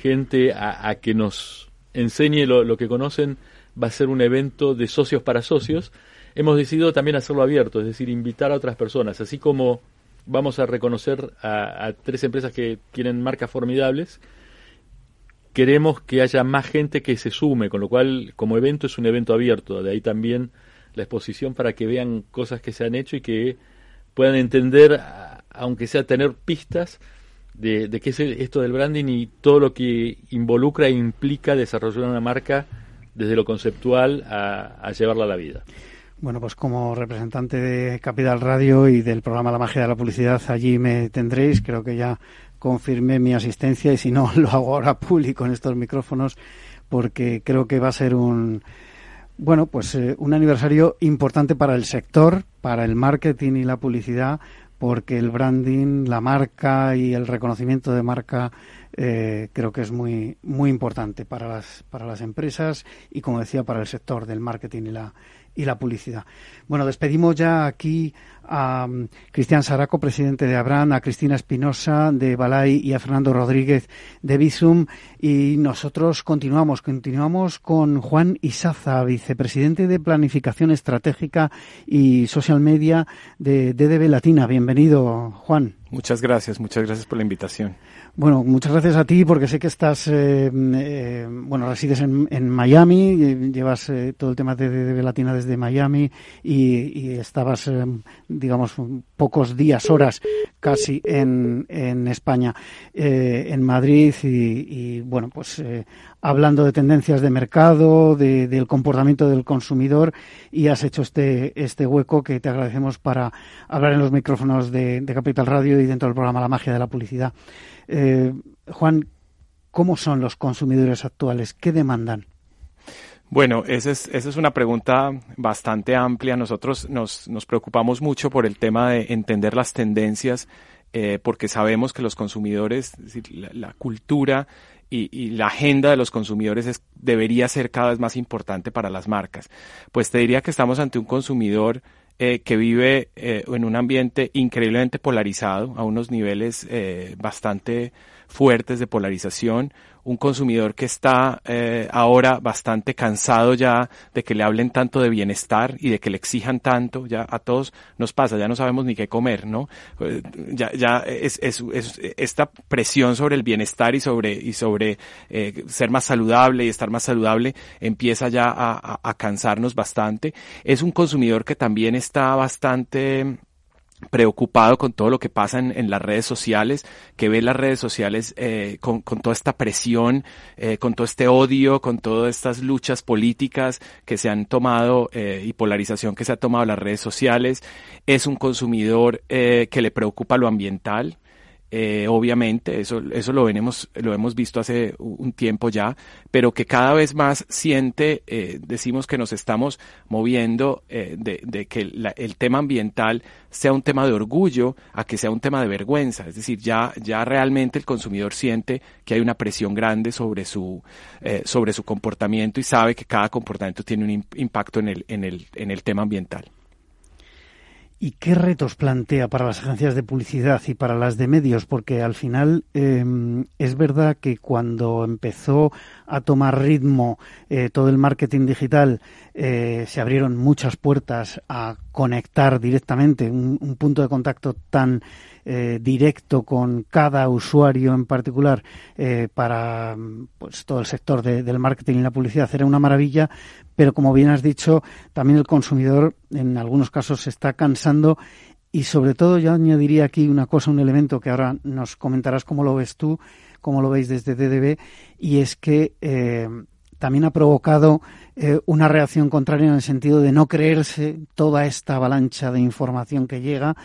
gente a, que nos enseñe lo, que conocen, va a ser un evento de socios para socios. Hemos decidido también hacerlo abierto, es decir, invitar a otras personas, así como vamos a reconocer a, a tres empresas que tienen marcas formidables. Queremos que haya más gente que se sume, con lo cual, como evento, es un evento abierto. De ahí también la exposición para que vean cosas que se han hecho y que puedan entender, aunque sea tener pistas de, qué es esto del branding y todo lo que involucra e implica desarrollar una marca desde lo conceptual a, llevarla a la vida. Bueno, pues como representante de Capital Radio y del programa La Magia de la Publicidad, allí me tendréis. Creo que ya confirmé mi asistencia y si no, (laughs) lo hago ahora público en estos micrófonos porque creo que va a ser un, bueno, pues eh, un aniversario importante para el sector, para el marketing y la publicidad, porque el branding, la marca y el reconocimiento de marca eh, creo que es muy muy importante para las para las empresas y como decía para el sector del marketing y la y la publicidad. Bueno, despedimos ya aquí a um, Cristian Saraco, presidente de Abran, a Cristina Espinosa de Balay y a Fernando Rodríguez de Visum. Y nosotros continuamos, continuamos con Juan Isaza, vicepresidente de Planificación Estratégica y Social Media de DDB Latina. Bienvenido, Juan. Muchas gracias, muchas gracias por la invitación. Bueno, muchas gracias a ti porque sé que estás, eh, eh, bueno, resides en, en Miami, llevas eh, todo el tema de, de, Latina desde Miami y, estabas, digamos, pocos días, horas casi en, en España, en Madrid y, bueno, pues hablando de tendencias de mercado, de, del comportamiento del consumidor y has hecho este, este hueco que te agradecemos para hablar en los micrófonos de, Capital Radio y dentro del programa La Magia de la Publicidad. Eh, Juan, ¿cómo son los consumidores actuales? ¿Qué demandan? Bueno, esa es, esa es una pregunta bastante amplia. Nosotros nos, nos preocupamos mucho por el tema de entender las tendencias, eh, porque sabemos que los consumidores, la, cultura y, la agenda de los consumidores es, debería ser cada vez más importante para las marcas. Pues te diría que estamos ante un consumidor eh, que vive eh, en un ambiente increíblemente polarizado, a unos niveles eh, bastante fuertes de polarización, un consumidor que está eh, ahora bastante cansado ya de que le hablen tanto de bienestar y de que le exijan tanto, ya a todos nos pasa, ya no sabemos ni qué comer, ¿no? Eh, ya, ya es, es, es, esta presión sobre el bienestar y sobre, y sobre eh, ser más saludable y estar más saludable empieza ya a, a cansarnos bastante. Es un consumidor que también está bastante preocupado con todo lo que pasa en, las redes sociales, que ve las redes sociales eh, con, toda esta presión, eh, con todo este odio, con todas estas luchas políticas que se han tomado eh, y polarización que se ha tomado las redes sociales. Es un consumidor que le preocupa lo ambiental, eh, obviamente, eso, eso lo, venimos, lo hemos visto hace un tiempo ya, pero que cada vez más siente, eh, decimos que nos estamos moviendo eh, de, que el tema ambiental sea un tema de orgullo a que sea un tema de vergüenza. Es decir, ya, ya realmente el consumidor siente que hay una presión grande sobre su, sobre su comportamiento y sabe que cada comportamiento tiene un impacto en el, en el, en el tema ambiental. ¿Y qué retos plantea para las agencias de publicidad y para las de medios? Porque al final em, es verdad que cuando empezó a tomar ritmo eh, todo el marketing digital, eh, se abrieron muchas puertas a conectar directamente un punto de contacto tan eh, directo con cada usuario en particular eh, para pues, todo el sector del marketing y la publicidad era una maravilla, pero como bien has dicho, también el consumidor en algunos casos se está cansando y sobre todo yo añadiría aquí una cosa, un elemento que ahora nos comentarás cómo lo ves tú, cómo lo veis desde DDB, y es que eh, también ha provocado una reacción contraria en el sentido de no creerse toda esta avalancha de información que llega,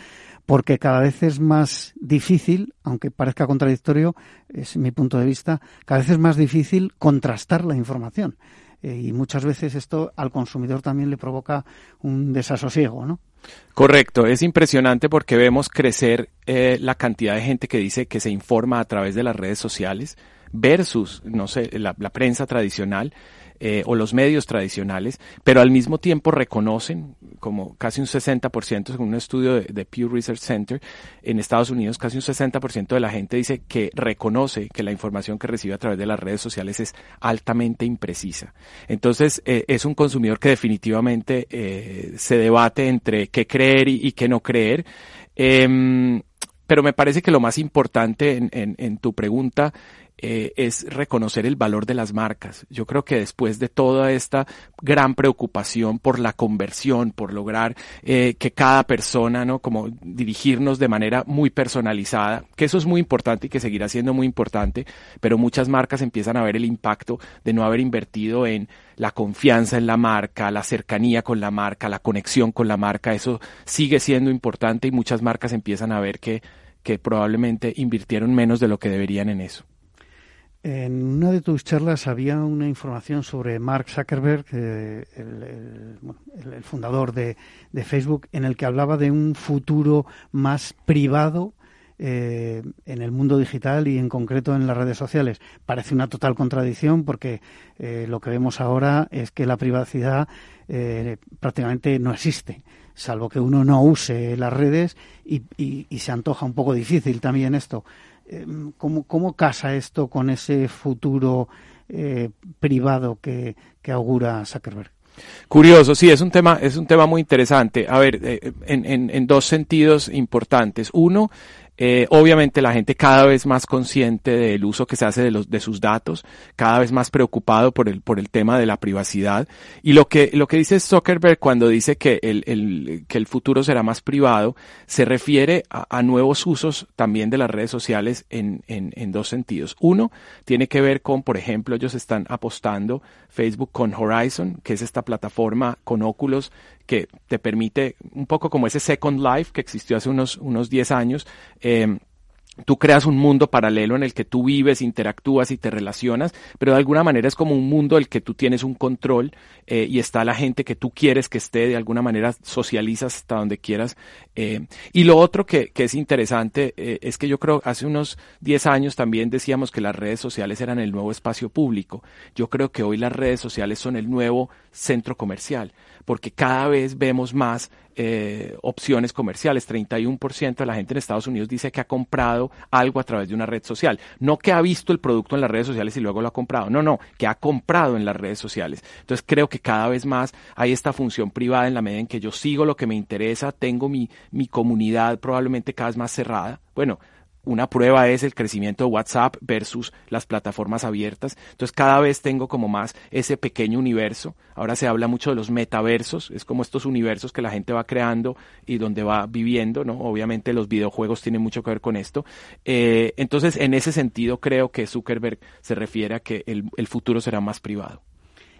porque cada vez es más difícil, aunque parezca contradictorio, es mi punto de vista, cada vez es más difícil contrastar la información. Eh, y muchas veces esto al consumidor también le provoca un desasosiego, ¿no? Correcto, es impresionante porque vemos crecer eh, la cantidad de gente que dice que se informa a través de las redes sociales versus, no sé, la prensa tradicional eh, o los medios tradicionales, pero al mismo tiempo reconocen, como casi un 60%, según un estudio de, Pew Research Center en Estados Unidos, casi un 60% de la gente dice que reconoce que la información que recibe a través de las redes sociales es altamente imprecisa. Entonces, eh, es un consumidor que definitivamente eh, se debate entre qué creer y, qué no creer. Em, pero me parece que lo más importante en, en tu pregunta eh, es reconocer el valor de las marcas. Yo creo que después de toda esta gran preocupación por la conversión, por lograr eh, que cada persona, ¿no? Como dirigirnos de manera muy personalizada, que eso es muy importante y que seguirá siendo muy importante, pero muchas marcas empiezan a ver el impacto de no haber invertido en la confianza en la marca, la cercanía con la marca, la conexión con la marca, eso sigue siendo importante y muchas marcas empiezan a ver que, que probablemente invirtieron menos de lo que deberían en eso. En una de tus charlas había una información sobre Mark Zuckerberg, el, fundador de, Facebook, en el que hablaba de un futuro más privado eh, en el mundo digital y en concreto en las redes sociales. Parece una total contradicción porque eh, lo que vemos ahora es que la privacidad eh, prácticamente no existe, salvo que uno no use las redes y se antoja un poco difícil también esto. Em, ¿cómo, ¿cómo, casa esto con ese futuro eh, privado que, que, augura Zuckerberg? Curioso, sí, es un tema, es un tema muy interesante. A ver, eh, en, en, en, dos sentidos importantes. Uno, eh, obviamente la gente cada vez más consciente del uso que se hace de, los, de sus datos, cada vez más preocupado por el, por el tema de la privacidad. Y lo que, lo que dice Zuckerberg cuando dice que el, futuro será más privado, se refiere a, nuevos usos también de las redes sociales en dos sentidos. Uno, tiene que ver con, por ejemplo, ellos están apostando Facebook con Horizon, que es esta plataforma con óculos que te permite un poco como ese Second Life que existió hace unos, unos 10 años. Eh, tú creas un mundo paralelo en el que tú vives, interactúas y te relacionas, pero de alguna manera es como un mundo el que tú tienes un control eh, y está la gente que tú quieres que esté, de alguna manera socializas hasta donde quieras. Eh, y lo otro que, que es interesante eh, es que yo creo hace unos 10 años también decíamos que las redes sociales eran el nuevo espacio público. Yo creo que hoy las redes sociales son el nuevo centro comercial, porque cada vez vemos más eh, opciones comerciales. 31% de la gente en Estados Unidos dice que ha comprado algo a través de una red social. No que ha visto el producto en las redes sociales y luego lo ha comprado. No, no, que ha comprado en las redes sociales. Entonces creo que cada vez más hay esta función privada en la medida en que yo sigo lo que me interesa, tengo mi, mi comunidad probablemente cada vez más cerrada. Bueno, una prueba es el crecimiento de WhatsApp versus las plataformas abiertas. Entonces cada vez tengo como más ese pequeño universo. Ahora se habla mucho de los metaversos, es como estos universos que la gente va creando y donde va viviendo, ¿no? Obviamente los videojuegos tienen mucho que ver con esto. Eh, entonces en ese sentido creo que Zuckerberg se refiere a que el, futuro será más privado.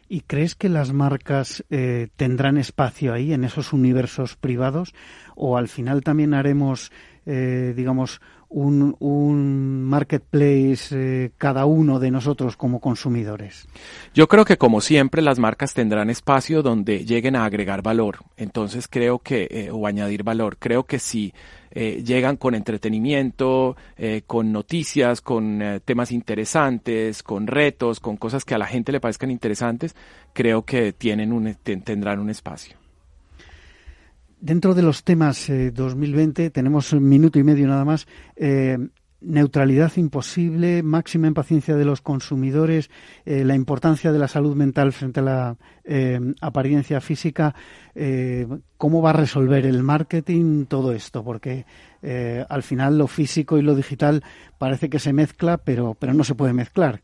¿Y crees que las marcas eh, tendrán espacio ahí, en esos universos privados? ¿O al final también haremos, eh, digamos, un, un marketplace eh, cada uno de nosotros como consumidores? Yo creo que como siempre las marcas tendrán espacio donde lleguen a agregar valor. Entonces creo que, eh, o añadir valor, creo que si eh, llegan con entretenimiento, con noticias, con temas interesantes, con retos, con cosas que a la gente le parezcan interesantes, creo que tienen un, tendrán un espacio. Dentro de los temas 2020, tenemos un minuto y medio nada más neutralidad imposible, máxima impaciencia de los consumidores, eh, la importancia de la salud mental frente a la eh, apariencia física. Eh, ¿Cómo va a resolver el marketing todo esto? Porque al final lo físico y lo digital parece que se mezcla, pero, pero no se puede mezclar.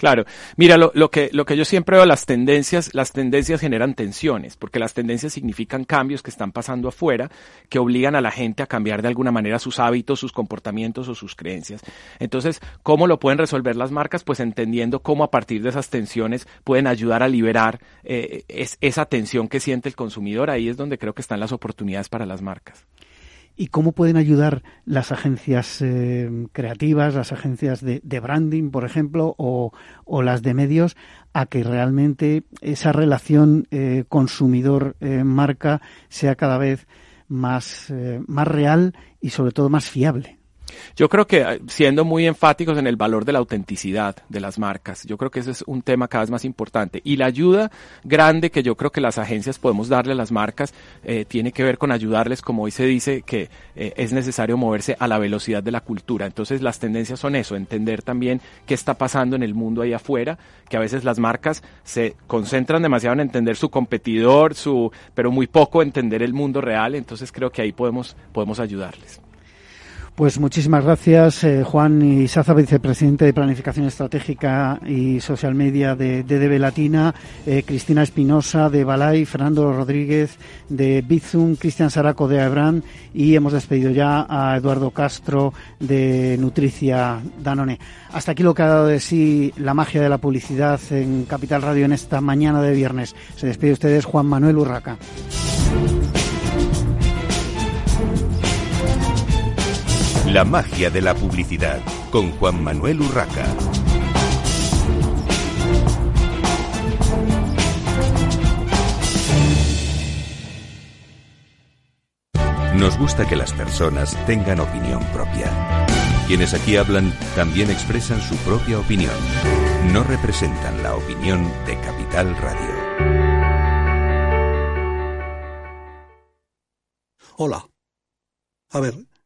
Claro, mira, lo, lo, que, lo que yo siempre veo, las tendencias, las tendencias generan tensiones, porque las tendencias significan cambios que están pasando afuera, que obligan a la gente a cambiar de alguna manera sus hábitos, sus comportamientos o sus creencias. Entonces, ¿cómo lo pueden resolver las marcas? Pues entendiendo cómo a partir de esas tensiones pueden ayudar a liberar eh, esa tensión que siente el consumidor. Ahí es donde creo que están las oportunidades para las marcas y cómo pueden ayudar las agencias eh, creativas, las agencias de, branding, por ejemplo, o, las de medios, a que realmente esa relación eh, consumidor-marca eh, sea cada vez más, más real y sobre todo más fiable. Yo creo que eh, siendo muy enfáticos en el valor de la autenticidad de las marcas, yo creo que ese es un tema cada vez más importante. Y la ayuda grande que yo creo que las agencias podemos darle a las marcas eh, tiene que ver con ayudarles, como hoy se dice, que eh, es necesario moverse a la velocidad de la cultura. Entonces las tendencias son eso, entender también qué está pasando en el mundo ahí afuera, que a veces las marcas se concentran demasiado en entender su competidor, su, pero muy poco entender el mundo real. Entonces creo que ahí podemos, podemos ayudarles. Pues muchísimas gracias, eh, Juan Isaza, vicepresidente de Planificación Estratégica y Social Media de, DB Latina, eh, Cristina Espinosa de Balay, Fernando Rodríguez de Bizum, Cristian Saraco de Aebran y hemos despedido ya a Eduardo Castro de Nutricia Danone. Hasta aquí lo que ha dado de sí la magia de la publicidad en Capital Radio en esta mañana de viernes. Se despide ustedes Juan Manuel Urraca. La magia de la publicidad con Juan Manuel Urraca. Nos gusta que las personas tengan opinión propia. Quienes aquí hablan también expresan su propia opinión. No representan la opinión de Capital Radio. Hola. A ver,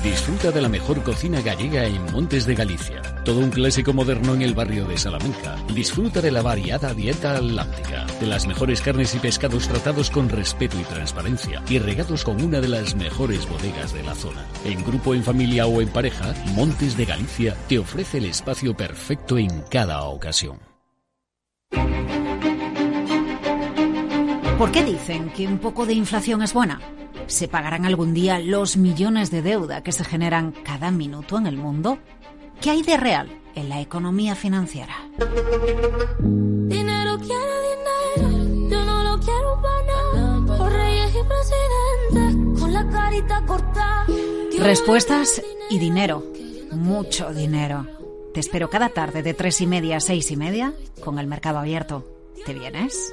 Disfruta de la mejor cocina gallega en Montes de Galicia. Todo un clásico moderno en el barrio de Salamanca. Disfruta de la variada dieta atlántica, de las mejores carnes y pescados tratados con respeto y transparencia y regados con una de las mejores bodegas de la zona. En grupo, en familia o en pareja, Montes de Galicia te ofrece el espacio perfecto en cada ocasión. ¿Por qué dicen que un poco de inflación es buena? ¿Se pagarán algún día los millones de deuda que se generan cada minuto en el mundo? ¿Qué hay de real en la economía financiera? Dinero dinero, yo no lo quiero reyes y presidentes con la carita Respuestas y dinero, mucho dinero. Te espero cada tarde de tres y media a seis y media con el mercado abierto. ¿Te vienes?